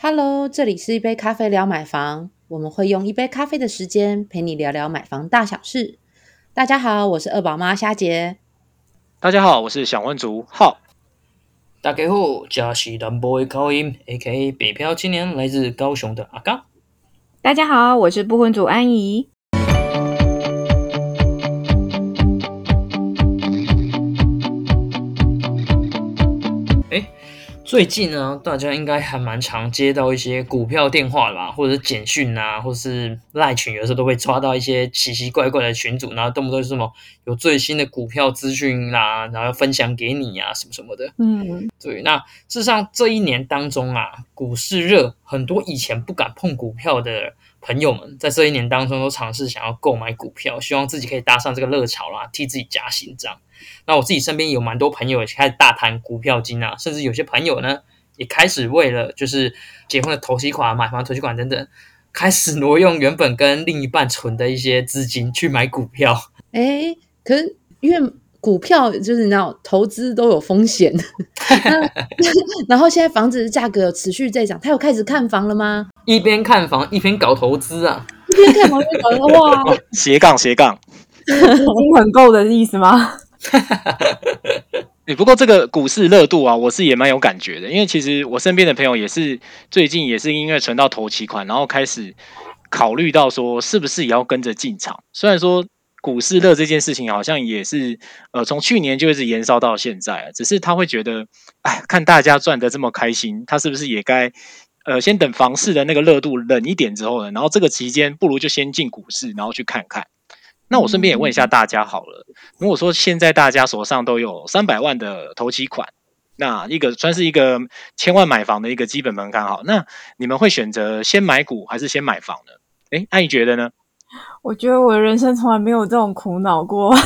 Hello，这里是一杯咖啡聊买房，我们会用一杯咖啡的时间陪你聊聊买房大小事。大家好，我是二宝妈虾姐。大家好，我是小文族浩。大家好，嘉西南 boy 高音，A.K.A 北漂青年，来自高雄的阿刚。大家好，我是不婚族安怡。最近呢，大家应该还蛮常接到一些股票电话啦，或者是简讯啊，或是赖群，有时候都会抓到一些奇奇怪怪的群组，然后动不动是什么有最新的股票资讯啦，然后分享给你啊，什么什么的。嗯，对。那事实上这一年当中啊，股市热，很多以前不敢碰股票的。朋友们在这一年当中都尝试想要购买股票，希望自己可以搭上这个热潮啦，替自己加薪这样。那我自己身边有蛮多朋友也开始大谈股票金啊，甚至有些朋友呢也开始为了就是结婚的投期款、买房投期款等等，开始挪用原本跟另一半存的一些资金去买股票。哎，可是因为。股票就是你知道，投资都有风险。然后现在房子的价格持续在涨，他有开始看房了吗？一边看房一边搞投资啊！一边看房一边搞哇！斜杠斜杠，资金很够的意思吗？你不过这个股市热度啊，我是也蛮有感觉的，因为其实我身边的朋友也是最近也是因为存到投期款，然后开始考虑到说是不是也要跟着进场。虽然说。股市热这件事情好像也是，呃，从去年就一直延烧到现在。只是他会觉得，哎，看大家赚的这么开心，他是不是也该，呃，先等房市的那个热度冷一点之后呢？然后这个期间，不如就先进股市，然后去看看。那我顺便也问一下大家好了，如果说现在大家手上都有三百万的投期款，那一个算是一个千万买房的一个基本门槛，好，那你们会选择先买股还是先买房呢？哎，那你觉得呢？我觉得我的人生从来没有这种苦恼过。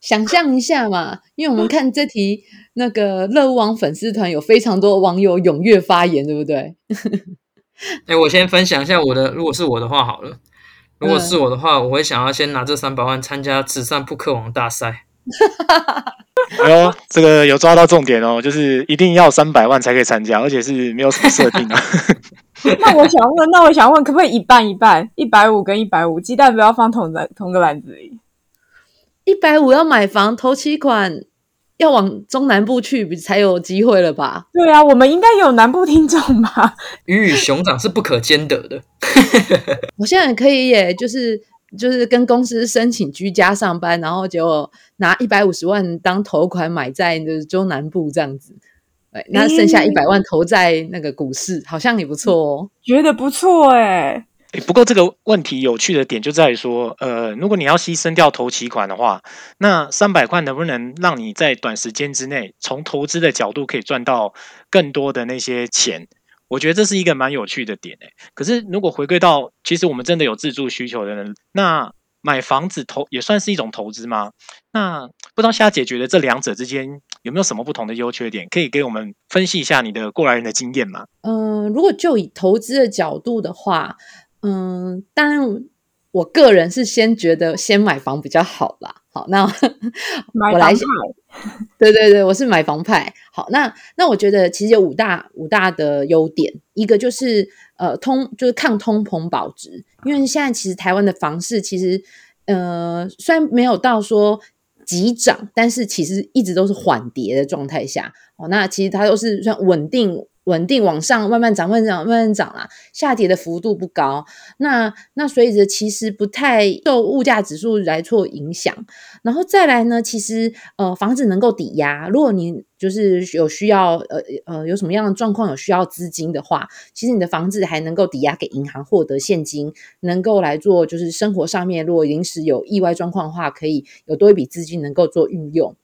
想象一下嘛，因为我们看这题，那个乐网粉丝团有非常多网友踊跃发言，对不对？哎，我先分享一下我的，如果是我的话好了，如果是我的话，我会想要先拿这三百万参加慈善扑克王大赛。哎呦，这个有抓到重点哦，就是一定要三百万才可以参加，而且是没有什么设定啊。那我想问，那我想问，可不可以一半一半，一百五跟一百五，鸡蛋不要放同在同个篮子里？一百五要买房，头期款要往中南部去才有机会了吧？对啊，我们应该有南部听众吧？鱼与熊掌是不可兼得的。我现在可以耶，就是就是跟公司申请居家上班，然后就拿一百五十万当头款买在就是中南部这样子。那剩下一百万投在那个股市，好像也不错哦。觉得不错哎。不过这个问题有趣的点就在于说，呃，如果你要牺牲掉投期款的话，那三百块能不能让你在短时间之内从投资的角度可以赚到更多的那些钱？我觉得这是一个蛮有趣的点诶。可是如果回归到，其实我们真的有自住需求的人，那。买房子投也算是一种投资吗？那不知道现在解决的这两者之间有没有什么不同的优缺点？可以给我们分析一下你的过来人的经验吗？嗯，如果就以投资的角度的话，嗯，当然我个人是先觉得先买房比较好啦。好，那 我来 对对对，我是买房派。好，那那我觉得其实有五大五大的优点，一个就是呃通就是抗通膨保值，因为现在其实台湾的房市其实呃虽然没有到说急涨，但是其实一直都是缓跌的状态下。哦，那其实它都是算稳定。稳定往上慢慢涨，慢慢涨，慢慢涨啦。下跌的幅度不高，那那所以着其实不太受物价指数来做影响。然后再来呢，其实呃房子能够抵押，如果你就是有需要呃呃有什么样的状况有需要资金的话，其实你的房子还能够抵押给银行获得现金，能够来做就是生活上面如果临时有意外状况的话，可以有多一笔资金能够做运用。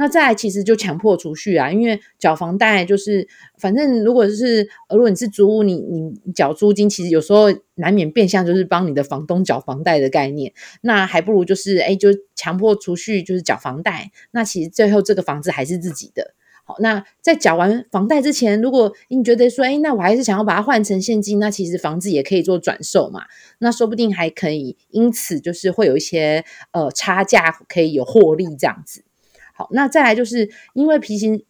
那再来，其实就强迫储蓄啊，因为缴房贷就是，反正如果是如果你是租屋，你你缴租金，其实有时候难免变相就是帮你的房东缴房贷的概念。那还不如就是哎，就强迫储蓄，就是缴房贷。那其实最后这个房子还是自己的。好，那在缴完房贷之前，如果你觉得说，哎，那我还是想要把它换成现金，那其实房子也可以做转售嘛。那说不定还可以，因此就是会有一些呃差价可以有获利这样子。那再来就是因为皮行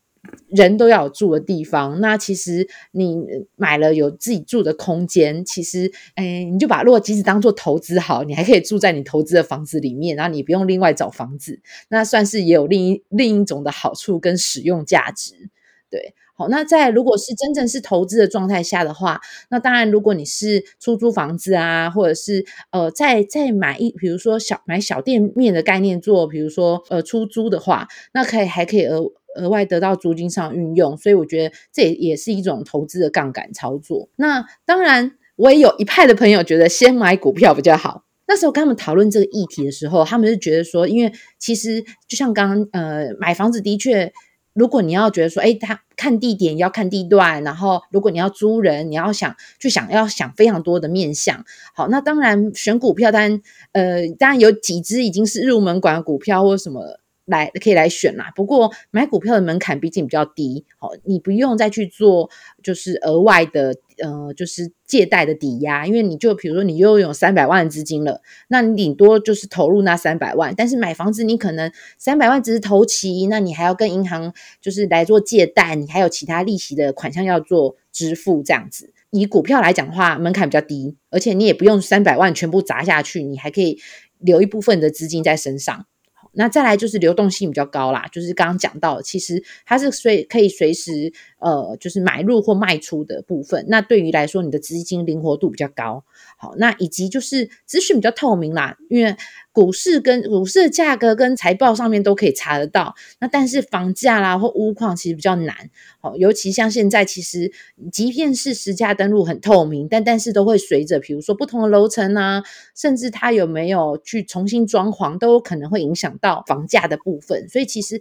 人都要有住的地方。那其实你买了有自己住的空间，其实，哎，你就把如果即使当做投资好，你还可以住在你投资的房子里面，然后你不用另外找房子，那算是也有另一另一种的好处跟使用价值。对，好，那在如果是真正是投资的状态下的话，那当然，如果你是出租房子啊，或者是呃，再再买一，比如说小买小店面的概念做，比如说呃出租的话，那可以还可以额额外得到租金上运用，所以我觉得这也也是一种投资的杠杆操作。那当然，我也有一派的朋友觉得先买股票比较好。那时候跟他们讨论这个议题的时候，他们是觉得说，因为其实就像刚刚呃买房子的确。如果你要觉得说，哎，他看地点要看地段，然后如果你要租人，你要想就想要想非常多的面向。好，那当然选股票，当然呃，当然有几只已经是入门款股票或什么。来可以来选啦，不过买股票的门槛毕竟比较低，好，你不用再去做就是额外的呃，就是借贷的抵押，因为你就比如说你又有三百万资金了，那你顶多就是投入那三百万，但是买房子你可能三百万只是投期，那你还要跟银行就是来做借贷，你还有其他利息的款项要做支付，这样子。以股票来讲的话，门槛比较低，而且你也不用三百万全部砸下去，你还可以留一部分的资金在身上。那再来就是流动性比较高啦，就是刚刚讲到，其实它是随可以随时呃，就是买入或卖出的部分。那对于来说，你的资金灵活度比较高。好，那以及就是资讯比较透明啦，因为股市跟股市的价格跟财报上面都可以查得到。那但是房价啦或屋况其实比较难。好，尤其像现在，其实即便是实价登录很透明，但但是都会随着，比如说不同的楼层啊，甚至它有没有去重新装潢，都有可能会影响到房价的部分。所以其实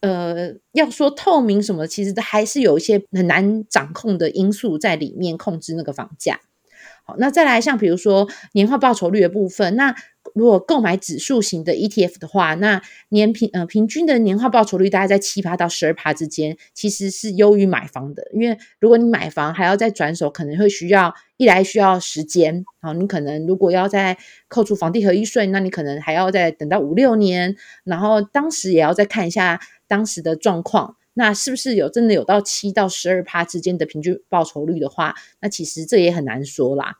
呃，要说透明什么，其实还是有一些很难掌控的因素在里面控制那个房价。好，那再来像比如说年化报酬率的部分，那如果购买指数型的 ETF 的话，那年平呃平均的年化报酬率大概在七趴到十二趴之间，其实是优于买房的。因为如果你买房还要再转手，可能会需要一来需要时间，好，你可能如果要再扣除房地合一税，那你可能还要再等到五六年，然后当时也要再看一下当时的状况。那是不是有真的有到七到十二趴之间的平均报酬率的话，那其实这也很难说啦。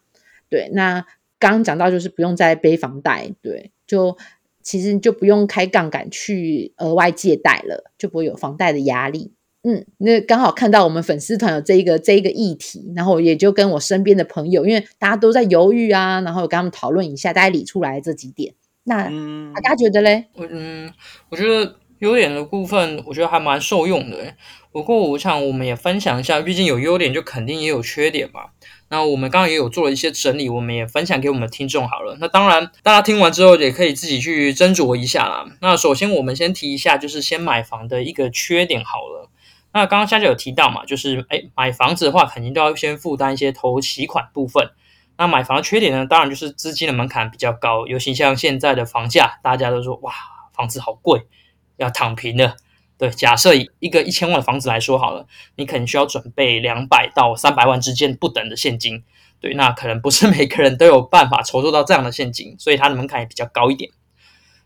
对，那刚刚讲到就是不用再背房贷，对，就其实就不用开杠杆去额外借贷了，就不会有房贷的压力。嗯，那刚好看到我们粉丝团有这一个这一个议题，然后也就跟我身边的朋友，因为大家都在犹豫啊，然后跟他们讨论一下，大家理出来这几点。那大家觉得嘞？嗯，我觉得。优点的部分，我觉得还蛮受用的。不过，我想我们也分享一下，毕竟有优点就肯定也有缺点嘛。那我们刚刚也有做了一些整理，我们也分享给我们听众好了。那当然，大家听完之后也可以自己去斟酌一下啦。那首先，我们先提一下，就是先买房的一个缺点好了。那刚刚夏姐有提到嘛，就是哎，买房子的话，肯定都要先负担一些头期款部分。那买房的缺点呢，当然就是资金的门槛比较高，尤其像现在的房价，大家都说哇，房子好贵。要躺平了，对，假设一个一千万的房子来说好了，你可能需要准备两百到三百万之间不等的现金，对，那可能不是每个人都有办法筹措到这样的现金，所以它的门槛也比较高一点。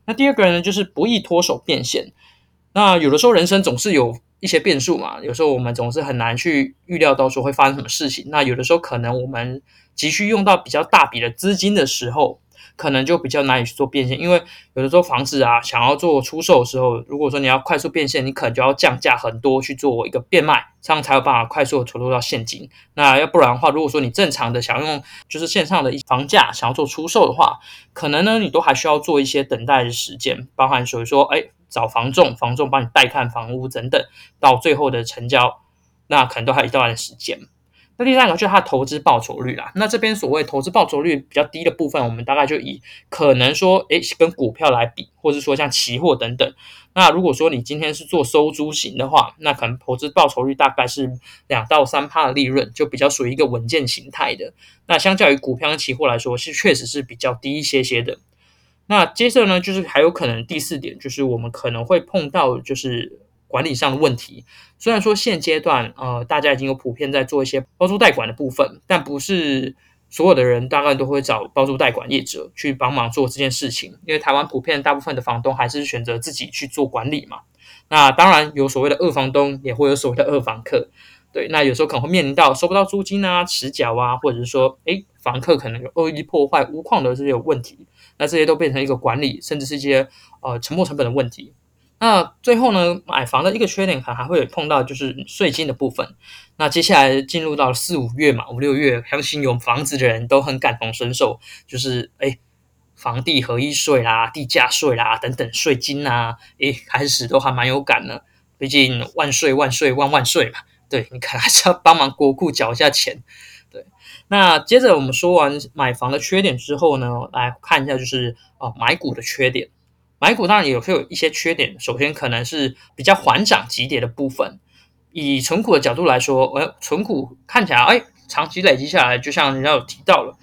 那第二个人呢，就是不易脱手变现。那有的时候人生总是有一些变数嘛，有时候我们总是很难去预料到说会发生什么事情。那有的时候可能我们急需用到比较大笔的资金的时候。可能就比较难以去做变现，因为有的时候房子啊，想要做出售的时候，如果说你要快速变现，你可能就要降价很多去做一个变卖，这样才有办法快速的投入到现金。那要不然的话，如果说你正常的想用就是线上的房价想要做出售的话，可能呢你都还需要做一些等待的时间，包含所以说，哎，找房仲，房仲帮你带看房屋等等，到最后的成交，那可能都还有一段时间。那第三个就是它的投资报酬率啦。那这边所谓投资报酬率比较低的部分，我们大概就以可能说，诶，跟股票来比，或者说像期货等等。那如果说你今天是做收租型的话，那可能投资报酬率大概是两到三趴的利润，就比较属于一个稳健形态的。那相较于股票跟期货来说，是确实是比较低一些些的。那接着呢，就是还有可能第四点，就是我们可能会碰到就是。管理上的问题，虽然说现阶段呃大家已经有普遍在做一些包租代管的部分，但不是所有的人大概都会找包租代管业者去帮忙做这件事情，因为台湾普遍大部分的房东还是选择自己去做管理嘛。那当然有所谓的二房东，也会有所谓的二房客。对，那有时候可能会面临到收不到租金啊、迟缴啊，或者是说，诶，房客可能有恶意破坏屋况的这些问题，那这些都变成一个管理，甚至是一些呃沉没成本的问题。那最后呢，买房的一个缺点可能还会有碰到就是税金的部分。那接下来进入到四五月嘛，五六月，相信有房子的人都很感同身受，就是诶，房地合一税啦、地价税啦等等税金啊，诶，开始都还蛮有感的。毕竟万税万税万万税嘛，对你可能还是要帮忙国库缴一下钱。对，那接着我们说完买房的缺点之后呢，来看一下就是哦买股的缺点。买股当然也会有一些缺点，首先可能是比较缓涨急跌的部分。以存股的角度来说，呃，存股看起来，哎，长期累积下来，就像人家有提到了，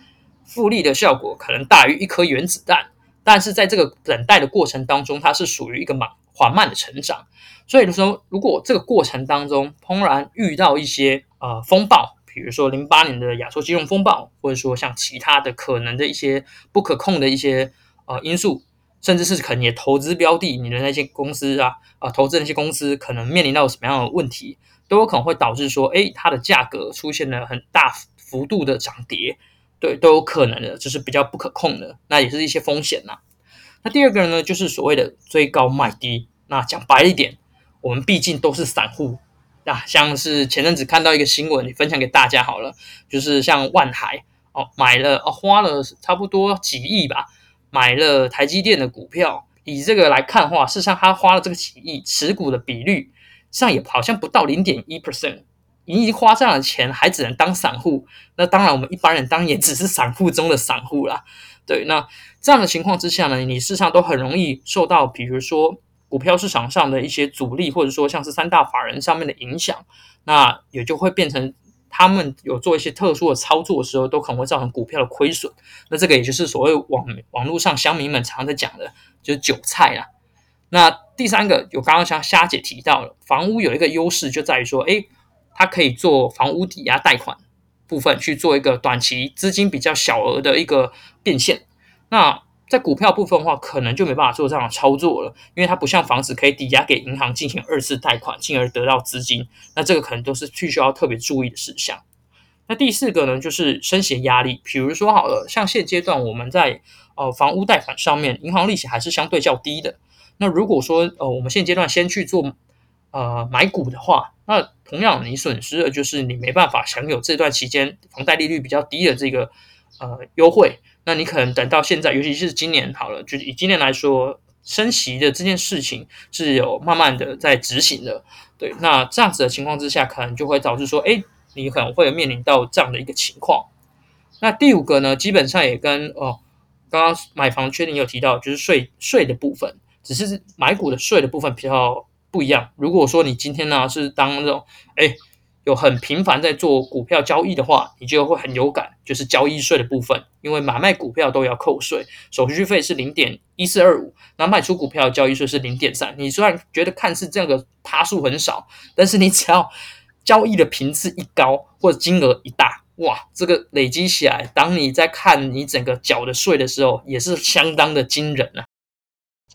复利的效果可能大于一颗原子弹。但是在这个等待的过程当中，它是属于一个慢缓慢的成长。所以就说，如果这个过程当中突然遇到一些呃风暴，比如说零八年的亚洲金融风暴，或者说像其他的可能的一些不可控的一些呃因素。甚至是可能你的投资标的，你的那些公司啊，啊，投资那些公司可能面临到什么样的问题，都有可能会导致说，哎，它的价格出现了很大幅度的涨跌，对，都有可能的，就是比较不可控的，那也是一些风险呐。那第二个呢，就是所谓的追高卖低。那讲白一点，我们毕竟都是散户啊，像是前阵子看到一个新闻，你分享给大家好了，就是像万海哦，买了哦，花了差不多几亿吧。买了台积电的股票，以这个来看的话，事实上他花了这个几亿，持股的比率上也好像不到零点一 percent，你花这样的钱还只能当散户，那当然我们一般人当然也只是散户中的散户啦。对，那这样的情况之下呢，你事实上都很容易受到，比如说股票市场上的一些阻力，或者说像是三大法人上面的影响，那也就会变成。他们有做一些特殊的操作的时候，都可能会造成股票的亏损。那这个也就是所谓网网络上乡民们常在讲的，就是韭菜啦。那第三个，有刚刚像虾姐提到了，房屋有一个优势就在于说，诶，它可以做房屋抵押贷款部分去做一个短期资金比较小额的一个变现。那在股票部分的话，可能就没办法做这样的操作了，因为它不像房子可以抵押给银行进行二次贷款，进而得到资金。那这个可能都是必须要特别注意的事项。那第四个呢，就是升息压力。比如说好了，像现阶段我们在呃房屋贷款上面，银行利息还是相对较低的。那如果说呃我们现阶段先去做呃买股的话，那同样你损失的就是你没办法享有这段期间房贷利率比较低的这个呃优惠。那你可能等到现在，尤其是今年好了，就以今年来说，升息的这件事情是有慢慢的在执行的，对。那这样子的情况之下，可能就会导致说，哎，你可能会面临到这样的一个情况。那第五个呢，基本上也跟哦，刚刚买房确定有提到，就是税税的部分，只是买股的税的部分比较不一样。如果说你今天呢是当那种，哎。有很频繁在做股票交易的话，你就会很有感，就是交易税的部分，因为买卖股票都要扣税，手续费是零点一四二五，那卖出股票交易税是零点三。你虽然觉得看似这个趴数很少，但是你只要交易的频次一高或者金额一大，哇，这个累积起来，当你在看你整个缴的税的时候，也是相当的惊人啊。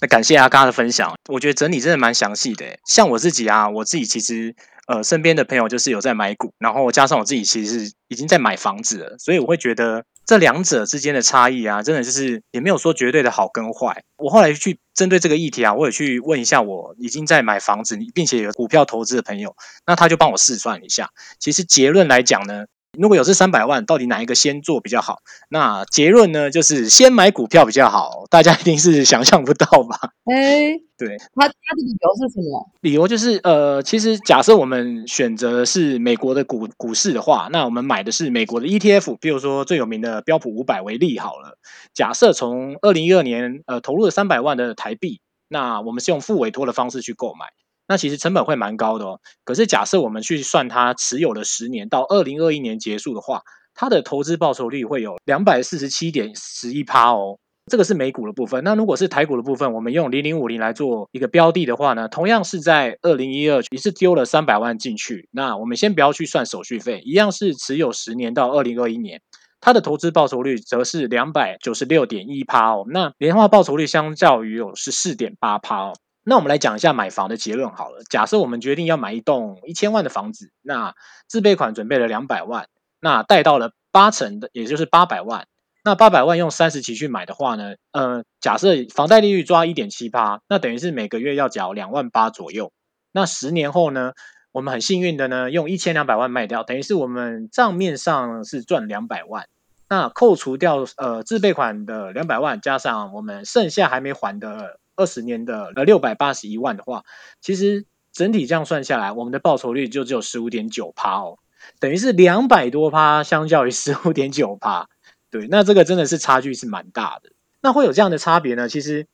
那感谢阿嘎的分享，我觉得整理真的蛮详细的。像我自己啊，我自己其实。呃，身边的朋友就是有在买股，然后加上我自己其实已经在买房子了，所以我会觉得这两者之间的差异啊，真的就是也没有说绝对的好跟坏。我后来去针对这个议题啊，我也去问一下我已经在买房子并且有股票投资的朋友，那他就帮我试算一下。其实结论来讲呢。如果有这三百万，到底哪一个先做比较好？那结论呢，就是先买股票比较好。大家一定是想象不到吧？哎，对，他他的理由是什么？理由就是呃，其实假设我们选择是美国的股股市的话，那我们买的是美国的 ETF，比如说最有名的标普五百为例好了。假设从二零一二年呃投入了三百万的台币，那我们是用付委托的方式去购买。那其实成本会蛮高的哦。可是假设我们去算它持有了十年到二零二一年结束的话，它的投资报酬率会有两百四十七点十一趴哦。这个是美股的部分。那如果是台股的部分，我们用零零五零来做一个标的的话呢，同样是在二零一二也是丢了三百万进去。那我们先不要去算手续费，一样是持有十年到二零二一年，它的投资报酬率则是两百九十六点一趴哦。那年化报酬率相较于有十四点八趴哦。那我们来讲一下买房的结论好了。假设我们决定要买一栋一千万的房子，那自备款准备了两百万，那贷到了八成的，也就是八百万。那八百万用三十期去买的话呢，呃，假设房贷利率抓一点七八，那等于是每个月要缴两万八左右。那十年后呢，我们很幸运的呢，用一千两百万卖掉，等于是我们账面上是赚两百万。那扣除掉呃自备款的两百万，加上我们剩下还没还的二十年的呃六百八十一万的话，其实整体这样算下来，我们的报酬率就只有十五点九趴哦，等于是两百多趴，相较于十五点九趴。对，那这个真的是差距是蛮大的。那会有这样的差别呢？其实，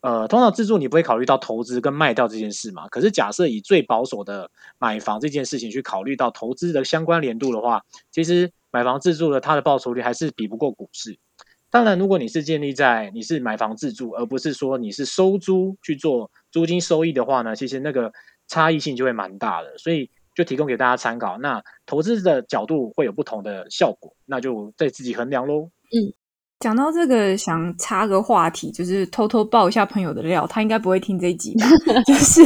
呃，通常自住你不会考虑到投资跟卖掉这件事嘛。可是假设以最保守的买房这件事情去考虑到投资的相关联度的话，其实买房自住的它的报酬率还是比不过股市。当然，如果你是建立在你是买房自住，而不是说你是收租去做租金收益的话呢，其实那个差异性就会蛮大的。所以。就提供给大家参考，那投资的角度会有不同的效果，那就再自己衡量喽。嗯，讲到这个，想插个话题，就是偷偷爆一下朋友的料，他应该不会听这一集？就是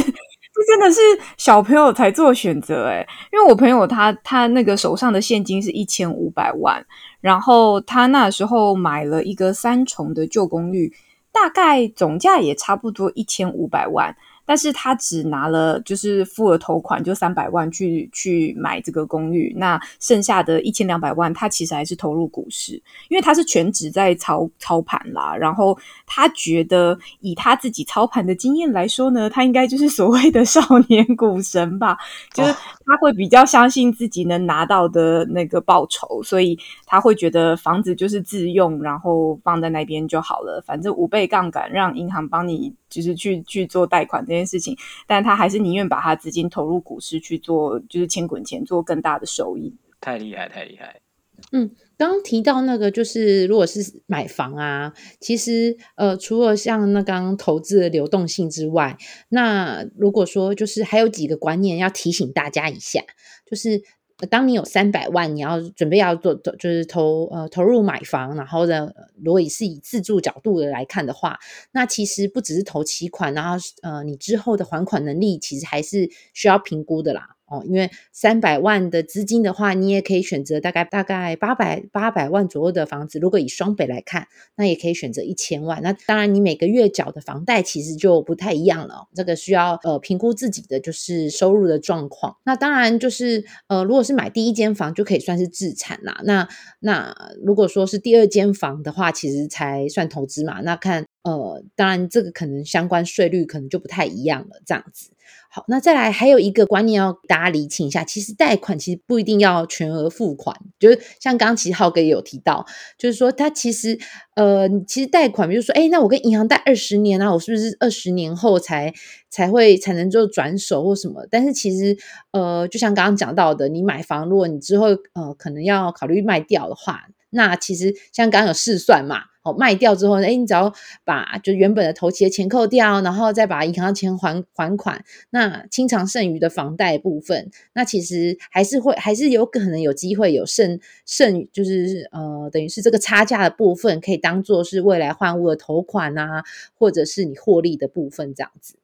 真的是小朋友才做选择哎，因为我朋友他他那个手上的现金是一千五百万，然后他那时候买了一个三重的旧公寓，大概总价也差不多一千五百万。但是他只拿了，就是付了头款，就三百万去去买这个公寓，那剩下的一千两百万，他其实还是投入股市，因为他是全职在操操盘啦。然后他觉得以他自己操盘的经验来说呢，他应该就是所谓的少年股神吧，就是他会比较相信自己能拿到的那个报酬，所以他会觉得房子就是自用，然后放在那边就好了，反正五倍杠杆，让银行帮你。就是去去做贷款这件事情，但他还是宁愿把他资金投入股市去做，就是钱滚钱，做更大的收益。太厉害，太厉害。嗯，刚刚提到那个，就是如果是买房啊，其实呃，除了像那刚刚投资的流动性之外，那如果说就是还有几个观念要提醒大家一下，就是。当你有三百万，你要准备要做，就是投呃投入买房，然后呢，如果是以自住角度的来看的话，那其实不只是投期款，然后呃，你之后的还款能力其实还是需要评估的啦。哦，因为三百万的资金的话，你也可以选择大概大概八百八百万左右的房子。如果以双北来看，那也可以选择一千万。那当然，你每个月缴的房贷其实就不太一样了。这个需要呃评估自己的就是收入的状况。那当然就是呃，如果是买第一间房就可以算是自产啦。那那如果说是第二间房的话，其实才算投资嘛。那看呃，当然这个可能相关税率可能就不太一样了，这样子。好，那再来还有一个观念要大家理清一下，其实贷款其实不一定要全额付款，就是像刚刚其实浩哥也有提到，就是说他其实呃，其实贷款，比如说，哎，那我跟银行贷二十年啊，我是不是二十年后才才会才能就转手或什么？但是其实呃，就像刚刚讲到的，你买房，如果你之后呃可能要考虑卖掉的话，那其实像刚刚有试算嘛。哦，卖掉之后呢，哎，你只要把就原本的头期的钱扣掉，然后再把银行的钱还还款，那清偿剩余的房贷部分，那其实还是会还是有可能有机会有剩剩，就是呃，等于是这个差价的部分可以当做是未来换物的头款啊，或者是你获利的部分这样子。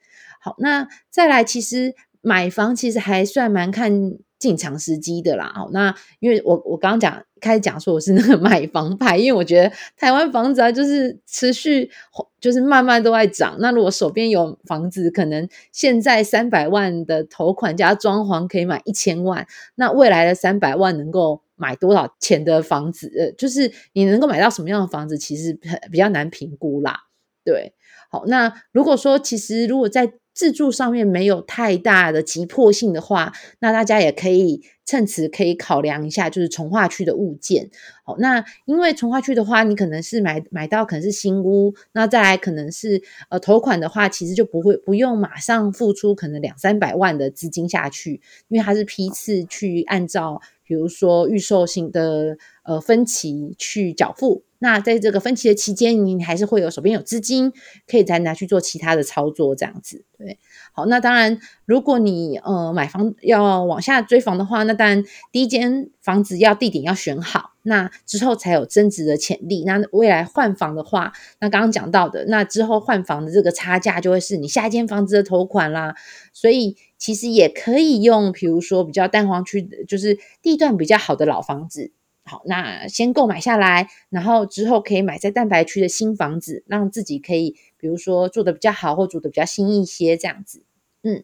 好，那再来，其实买房其实还算蛮看。进场时机的啦，哦，那因为我我刚刚讲开始讲说我是那个 买房派，因为我觉得台湾房子啊就是持续就是慢慢都在涨。那如果手边有房子，可能现在三百万的头款加装潢可以买一千万，那未来的三百万能够买多少钱的房子？呃，就是你能够买到什么样的房子，其实比较难评估啦。对，好，那如果说其实如果在自住上面没有太大的急迫性的话，那大家也可以趁此可以考量一下，就是从化区的物件。好，那因为从化区的话，你可能是买买到可能是新屋，那再来可能是呃头款的话，其实就不会不用马上付出可能两三百万的资金下去，因为它是批次去按照比如说预售型的呃分期去缴付。那在这个分期的期间，你还是会有手边有资金，可以再拿去做其他的操作，这样子。对，好，那当然，如果你呃买房要往下追房的话，那当然第一间房子要地点要选好，那之后才有增值的潜力。那未来换房的话，那刚刚讲到的，那之后换房的这个差价就会是你下一间房子的头款啦。所以其实也可以用，比如说比较蛋黄区，就是地段比较好的老房子。好，那先购买下来，然后之后可以买在蛋白区的新房子，让自己可以，比如说做的比较好，或住的比较新一些，这样子，嗯。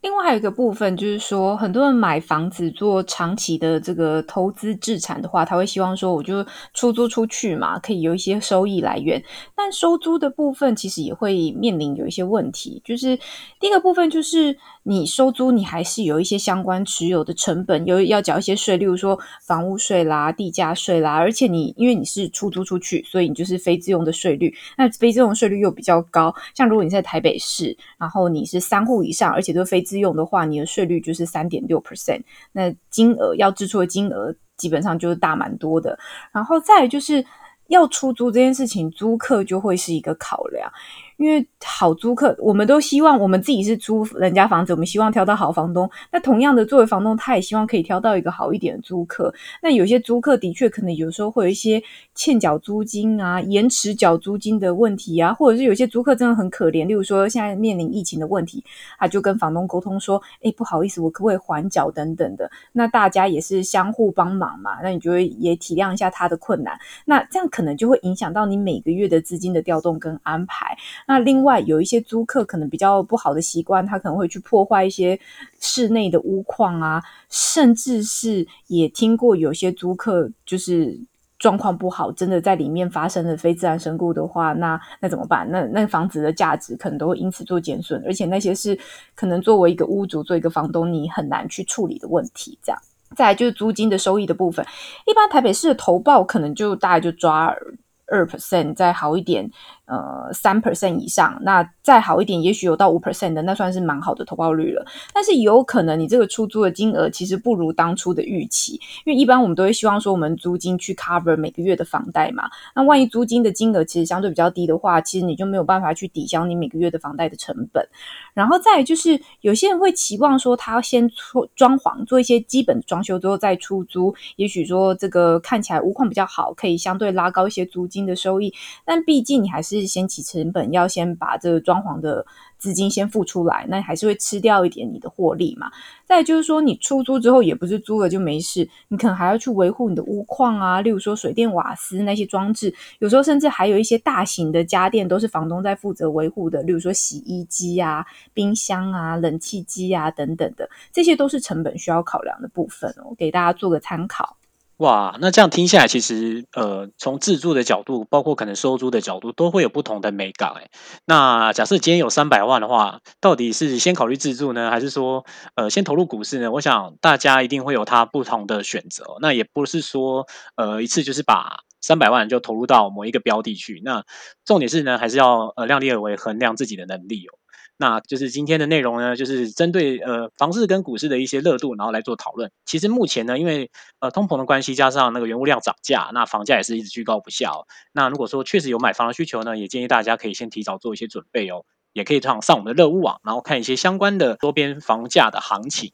另外还有一个部分就是说，很多人买房子做长期的这个投资置产的话，他会希望说，我就出租出去嘛，可以有一些收益来源。但收租的部分其实也会面临有一些问题，就是第一个部分就是你收租，你还是有一些相关持有的成本，有要缴一些税，例如说房屋税啦、地价税啦。而且你因为你是出租出去，所以你就是非自用的税率，那非自用税率又比较高。像如果你在台北市，然后你是三户以上，而且都非自用的话，你的税率就是三点六 percent，那金额要支出的金额基本上就是大蛮多的。然后再就是要出租这件事情，租客就会是一个考量。因为好租客，我们都希望我们自己是租人家房子，我们希望挑到好房东。那同样的，作为房东，他也希望可以挑到一个好一点的租客。那有些租客的确可能有时候会有一些欠缴租金啊、延迟缴租金的问题啊，或者是有些租客真的很可怜，例如说现在面临疫情的问题，他就跟房东沟通说：“哎，不好意思，我可不可以还缴等等的？”那大家也是相互帮忙嘛，那你就会也体谅一下他的困难。那这样可能就会影响到你每个月的资金的调动跟安排。那另外有一些租客可能比较不好的习惯，他可能会去破坏一些室内的屋况啊，甚至是也听过有些租客就是状况不好，真的在里面发生了非自然身故的话，那那怎么办？那那房子的价值可能都会因此做减损，而且那些是可能作为一个屋主、做一个房东，你很难去处理的问题。这样，再就是租金的收益的部分，一般台北市的投报可能就大概就抓二 percent，再好一点。呃，三 percent 以上，那再好一点，也许有到五 percent 的，那算是蛮好的投报率了。但是有可能你这个出租的金额其实不如当初的预期，因为一般我们都会希望说，我们租金去 cover 每个月的房贷嘛。那万一租金的金额其实相对比较低的话，其实你就没有办法去抵消你每个月的房贷的成本。然后再就是有些人会期望说，他要先出装潢，做一些基本装修之后再出租，也许说这个看起来屋况比较好，可以相对拉高一些租金的收益。但毕竟你还是。是先起成本，要先把这个装潢的资金先付出来，那还是会吃掉一点你的获利嘛。再就是说，你出租之后也不是租了就没事，你可能还要去维护你的屋况啊，例如说水电瓦斯那些装置，有时候甚至还有一些大型的家电都是房东在负责维护的，例如说洗衣机啊、冰箱啊、冷气机啊等等的，这些都是成本需要考量的部分哦，给大家做个参考。哇，那这样听下来，其实呃，从自住的角度，包括可能收租的角度，都会有不同的美感哎。那假设今天有三百万的话，到底是先考虑自住呢，还是说呃先投入股市呢？我想大家一定会有他不同的选择。那也不是说呃一次就是把三百万就投入到某一个标的去。那重点是呢，还是要呃量力而为，衡量自己的能力哦。那就是今天的内容呢，就是针对呃房市跟股市的一些热度，然后来做讨论。其实目前呢，因为呃通膨的关系，加上那个原物料涨价，那房价也是一直居高不下哦。那如果说确实有买房的需求呢，也建议大家可以先提早做一些准备哦，也可以上上我们的乐物网，然后看一些相关的周边房价的行情。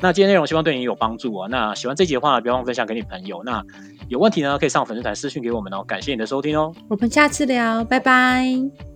那今天内容希望对你有帮助啊。那喜欢这集的话，不要忘分享给你朋友。那有问题呢，可以上粉丝团私讯给我们哦。感谢你的收听哦，我们下次聊，拜拜。